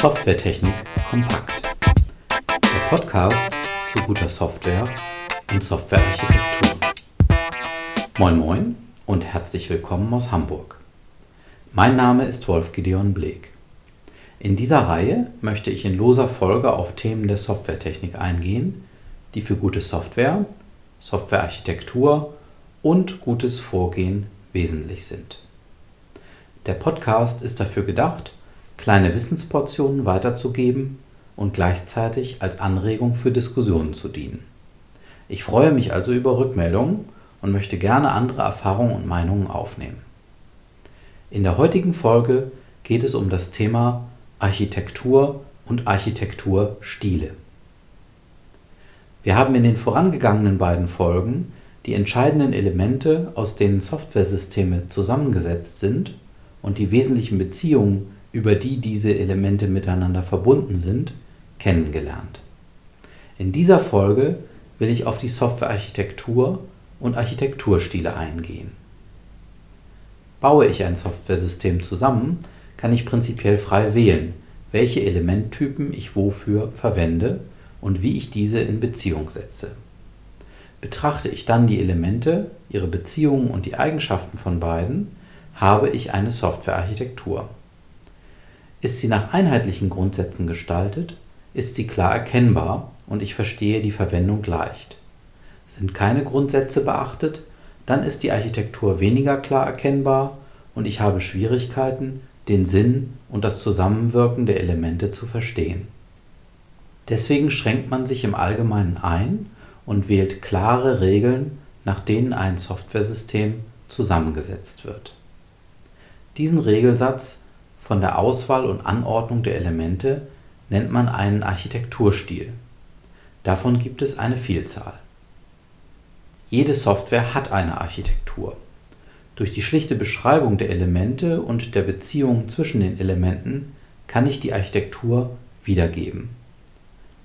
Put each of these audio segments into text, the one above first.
Softwaretechnik kompakt. Der Podcast zu guter Software und Softwarearchitektur. Moin Moin und herzlich willkommen aus Hamburg. Mein Name ist Wolf Gideon Bleek. In dieser Reihe möchte ich in loser Folge auf Themen der Softwaretechnik eingehen, die für gute Software, Softwarearchitektur und gutes Vorgehen wesentlich sind. Der Podcast ist dafür gedacht, kleine Wissensportionen weiterzugeben und gleichzeitig als Anregung für Diskussionen zu dienen. Ich freue mich also über Rückmeldungen und möchte gerne andere Erfahrungen und Meinungen aufnehmen. In der heutigen Folge geht es um das Thema Architektur und Architekturstile. Wir haben in den vorangegangenen beiden Folgen die entscheidenden Elemente, aus denen Softwaresysteme zusammengesetzt sind, und die wesentlichen Beziehungen, über die diese Elemente miteinander verbunden sind, kennengelernt. In dieser Folge will ich auf die Softwarearchitektur und Architekturstile eingehen. Baue ich ein Softwaresystem zusammen, kann ich prinzipiell frei wählen, welche Elementtypen ich wofür verwende und wie ich diese in Beziehung setze. Betrachte ich dann die Elemente, ihre Beziehungen und die Eigenschaften von beiden, habe ich eine Softwarearchitektur. Ist sie nach einheitlichen Grundsätzen gestaltet, ist sie klar erkennbar und ich verstehe die Verwendung leicht. Sind keine Grundsätze beachtet, dann ist die Architektur weniger klar erkennbar und ich habe Schwierigkeiten, den Sinn und das Zusammenwirken der Elemente zu verstehen. Deswegen schränkt man sich im Allgemeinen ein und wählt klare Regeln, nach denen ein Softwaresystem zusammengesetzt wird. Diesen Regelsatz von der Auswahl und Anordnung der Elemente nennt man einen Architekturstil. Davon gibt es eine Vielzahl. Jede Software hat eine Architektur. Durch die schlichte Beschreibung der Elemente und der Beziehungen zwischen den Elementen kann ich die Architektur wiedergeben.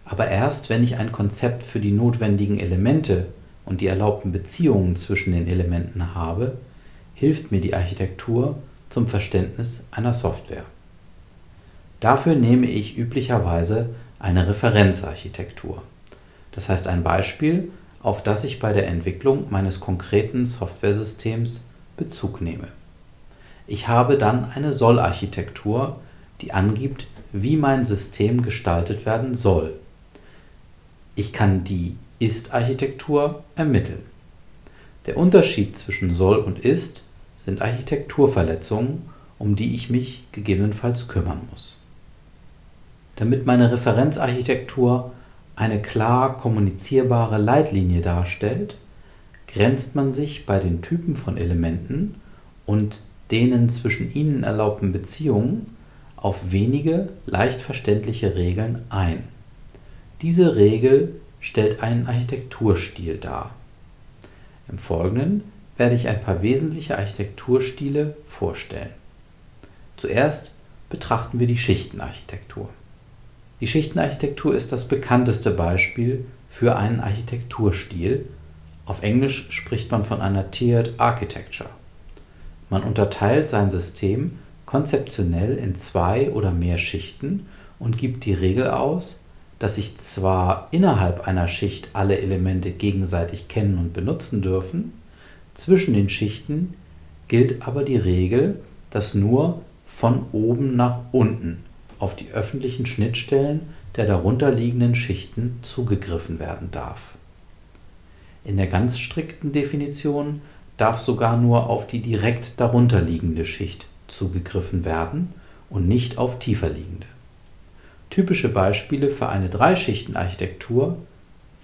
Aber erst wenn ich ein Konzept für die notwendigen Elemente und die erlaubten Beziehungen zwischen den Elementen habe, hilft mir die Architektur zum Verständnis einer Software. Dafür nehme ich üblicherweise eine Referenzarchitektur, das heißt ein Beispiel, auf das ich bei der Entwicklung meines konkreten Softwaresystems Bezug nehme. Ich habe dann eine Soll-Architektur, die angibt, wie mein System gestaltet werden soll. Ich kann die Ist-Architektur ermitteln. Der Unterschied zwischen soll und ist sind Architekturverletzungen, um die ich mich gegebenenfalls kümmern muss. Damit meine Referenzarchitektur eine klar kommunizierbare Leitlinie darstellt, grenzt man sich bei den Typen von Elementen und denen zwischen ihnen erlaubten Beziehungen auf wenige leicht verständliche Regeln ein. Diese Regel stellt einen Architekturstil dar. Im Folgenden werde ich ein paar wesentliche Architekturstile vorstellen. Zuerst betrachten wir die Schichtenarchitektur. Die Schichtenarchitektur ist das bekannteste Beispiel für einen Architekturstil. Auf Englisch spricht man von einer Tiered Architecture. Man unterteilt sein System konzeptionell in zwei oder mehr Schichten und gibt die Regel aus, dass sich zwar innerhalb einer Schicht alle Elemente gegenseitig kennen und benutzen dürfen, zwischen den Schichten gilt aber die Regel, dass nur von oben nach unten auf die öffentlichen Schnittstellen der darunterliegenden Schichten zugegriffen werden darf. In der ganz strikten Definition darf sogar nur auf die direkt darunterliegende Schicht zugegriffen werden und nicht auf tiefer liegende. Typische Beispiele für eine Dreischichtenarchitektur,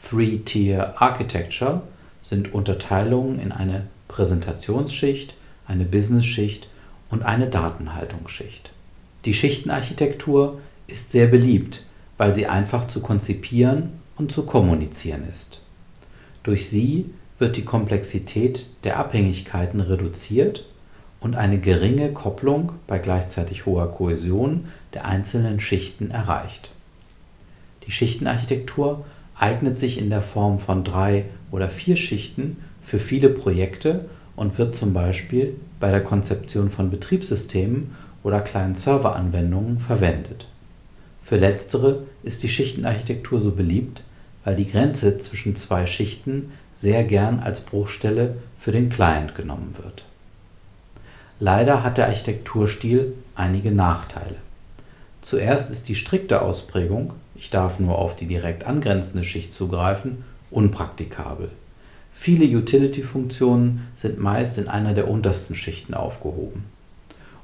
Three-Tier Architecture, sind Unterteilungen in eine Präsentationsschicht, eine Business-Schicht und eine Datenhaltungsschicht. Die Schichtenarchitektur ist sehr beliebt, weil sie einfach zu konzipieren und zu kommunizieren ist. Durch sie wird die Komplexität der Abhängigkeiten reduziert und eine geringe Kopplung bei gleichzeitig hoher Kohäsion der einzelnen Schichten erreicht. Die Schichtenarchitektur eignet sich in der Form von drei oder vier Schichten für viele Projekte und wird zum Beispiel bei der Konzeption von Betriebssystemen oder kleinen Serveranwendungen verwendet. Für letztere ist die Schichtenarchitektur so beliebt, weil die Grenze zwischen zwei Schichten sehr gern als Bruchstelle für den Client genommen wird. Leider hat der Architekturstil einige Nachteile. Zuerst ist die strikte Ausprägung ich darf nur auf die direkt angrenzende Schicht zugreifen unpraktikabel. Viele Utility-Funktionen sind meist in einer der untersten Schichten aufgehoben.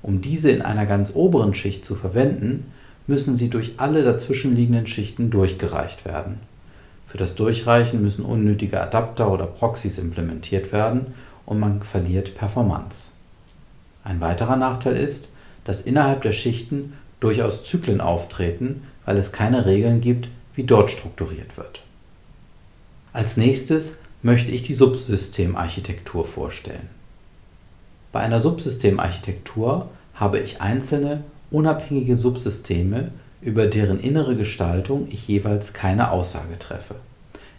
Um diese in einer ganz oberen Schicht zu verwenden, müssen sie durch alle dazwischenliegenden Schichten durchgereicht werden. Für das Durchreichen müssen unnötige Adapter oder Proxys implementiert werden und man verliert Performance. Ein weiterer Nachteil ist, dass innerhalb der Schichten durchaus Zyklen auftreten, weil es keine Regeln gibt, wie dort strukturiert wird. Als nächstes möchte ich die Subsystemarchitektur vorstellen. Bei einer Subsystemarchitektur habe ich einzelne unabhängige Subsysteme, über deren innere Gestaltung ich jeweils keine Aussage treffe.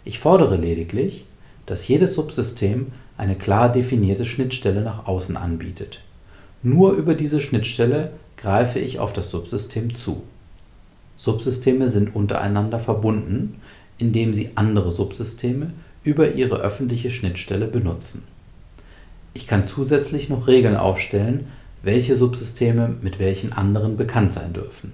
Ich fordere lediglich, dass jedes Subsystem eine klar definierte Schnittstelle nach außen anbietet. Nur über diese Schnittstelle greife ich auf das Subsystem zu. Subsysteme sind untereinander verbunden, indem sie andere Subsysteme über ihre öffentliche Schnittstelle benutzen. Ich kann zusätzlich noch Regeln aufstellen, welche Subsysteme mit welchen anderen bekannt sein dürfen.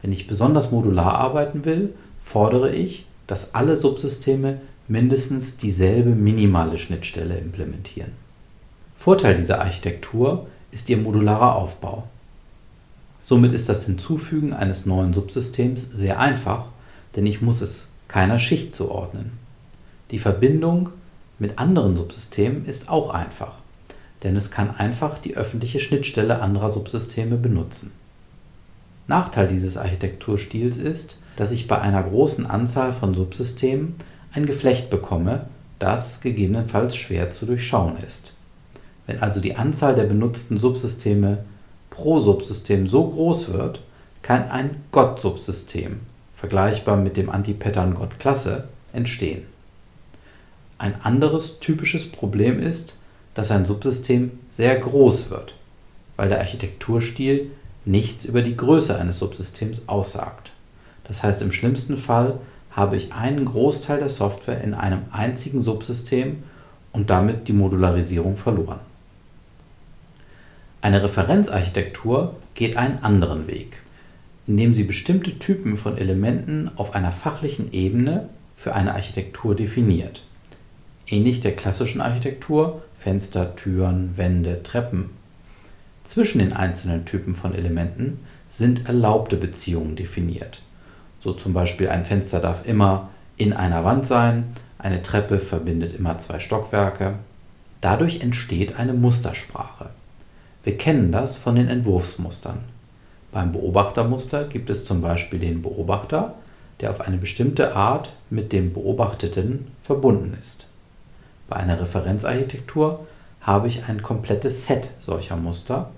Wenn ich besonders modular arbeiten will, fordere ich, dass alle Subsysteme mindestens dieselbe minimale Schnittstelle implementieren. Vorteil dieser Architektur ist ihr modularer Aufbau. Somit ist das Hinzufügen eines neuen Subsystems sehr einfach, denn ich muss es keiner Schicht zuordnen. Die Verbindung mit anderen Subsystemen ist auch einfach, denn es kann einfach die öffentliche Schnittstelle anderer Subsysteme benutzen. Nachteil dieses Architekturstils ist, dass ich bei einer großen Anzahl von Subsystemen ein Geflecht bekomme, das gegebenenfalls schwer zu durchschauen ist. Wenn also die Anzahl der benutzten Subsysteme pro Subsystem so groß wird, kann ein Gott-Subsystem, vergleichbar mit dem Antipattern Gott-Klasse, entstehen. Ein anderes typisches Problem ist, dass ein Subsystem sehr groß wird, weil der Architekturstil nichts über die Größe eines Subsystems aussagt. Das heißt, im schlimmsten Fall habe ich einen Großteil der Software in einem einzigen Subsystem und damit die Modularisierung verloren. Eine Referenzarchitektur geht einen anderen Weg, indem sie bestimmte Typen von Elementen auf einer fachlichen Ebene für eine Architektur definiert. Ähnlich der klassischen Architektur Fenster, Türen, Wände, Treppen. Zwischen den einzelnen Typen von Elementen sind erlaubte Beziehungen definiert. So zum Beispiel ein Fenster darf immer in einer Wand sein, eine Treppe verbindet immer zwei Stockwerke. Dadurch entsteht eine Mustersprache. Wir kennen das von den Entwurfsmustern. Beim Beobachtermuster gibt es zum Beispiel den Beobachter, der auf eine bestimmte Art mit dem Beobachteten verbunden ist. Bei einer Referenzarchitektur habe ich ein komplettes Set solcher Muster,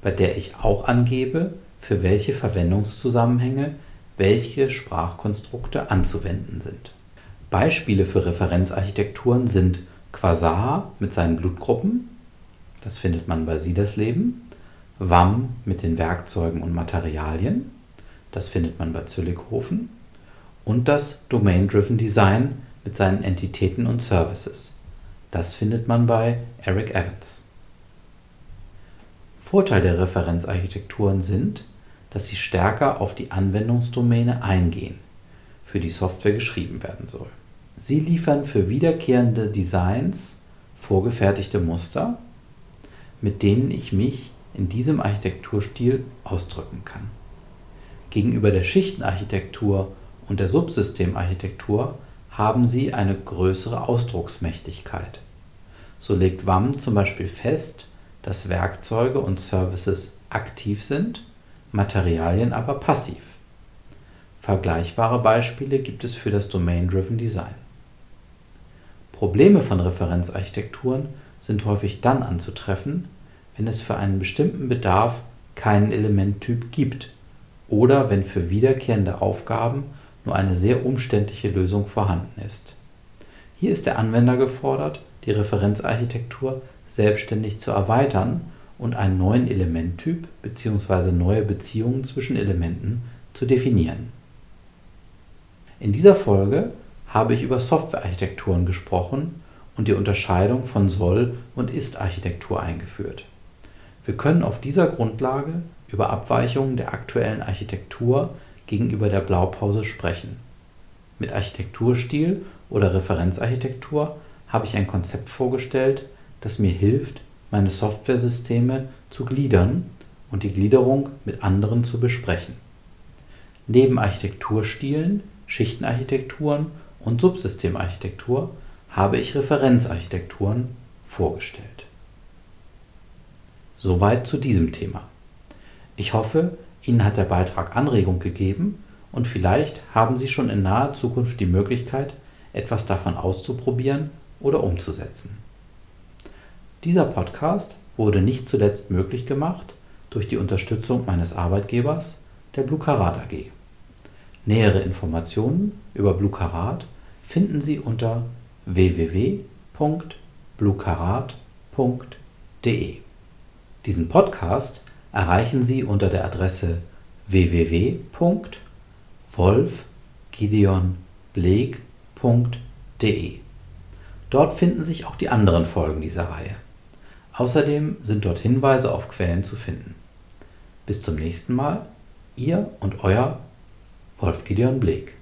bei der ich auch angebe, für welche Verwendungszusammenhänge welche Sprachkonstrukte anzuwenden sind. Beispiele für Referenzarchitekturen sind Quasar mit seinen Blutgruppen, das findet man bei Sie das Leben. WAM mit den Werkzeugen und Materialien. Das findet man bei Züllighofen. Und das Domain-Driven Design mit seinen Entitäten und Services. Das findet man bei Eric Evans. Vorteil der Referenzarchitekturen sind, dass sie stärker auf die Anwendungsdomäne eingehen, für die Software geschrieben werden soll. Sie liefern für wiederkehrende Designs vorgefertigte Muster mit denen ich mich in diesem Architekturstil ausdrücken kann. Gegenüber der Schichtenarchitektur und der Subsystemarchitektur haben sie eine größere Ausdrucksmächtigkeit. So legt WAM zum Beispiel fest, dass Werkzeuge und Services aktiv sind, Materialien aber passiv. Vergleichbare Beispiele gibt es für das Domain-Driven Design. Probleme von Referenzarchitekturen sind häufig dann anzutreffen, wenn es für einen bestimmten Bedarf keinen Elementtyp gibt oder wenn für wiederkehrende Aufgaben nur eine sehr umständliche Lösung vorhanden ist. Hier ist der Anwender gefordert, die Referenzarchitektur selbstständig zu erweitern und einen neuen Elementtyp bzw. neue Beziehungen zwischen Elementen zu definieren. In dieser Folge habe ich über Softwarearchitekturen gesprochen und die Unterscheidung von Soll- und Ist-Architektur eingeführt. Wir können auf dieser Grundlage über Abweichungen der aktuellen Architektur gegenüber der Blaupause sprechen. Mit Architekturstil oder Referenzarchitektur habe ich ein Konzept vorgestellt, das mir hilft, meine Softwaresysteme zu gliedern und die Gliederung mit anderen zu besprechen. Neben Architekturstilen, Schichtenarchitekturen und Subsystemarchitektur habe ich Referenzarchitekturen vorgestellt. Soweit zu diesem Thema. Ich hoffe, Ihnen hat der Beitrag Anregung gegeben und vielleicht haben Sie schon in naher Zukunft die Möglichkeit, etwas davon auszuprobieren oder umzusetzen. Dieser Podcast wurde nicht zuletzt möglich gemacht durch die Unterstützung meines Arbeitgebers, der Blue Karat AG. Nähere Informationen über Blue Karat finden Sie unter www.blukarat.de. Diesen Podcast erreichen Sie unter der Adresse www.wolfgideonbleek.de. Dort finden sich auch die anderen Folgen dieser Reihe. Außerdem sind dort Hinweise auf Quellen zu finden. Bis zum nächsten Mal, ihr und euer Wolf Gideon Bleek.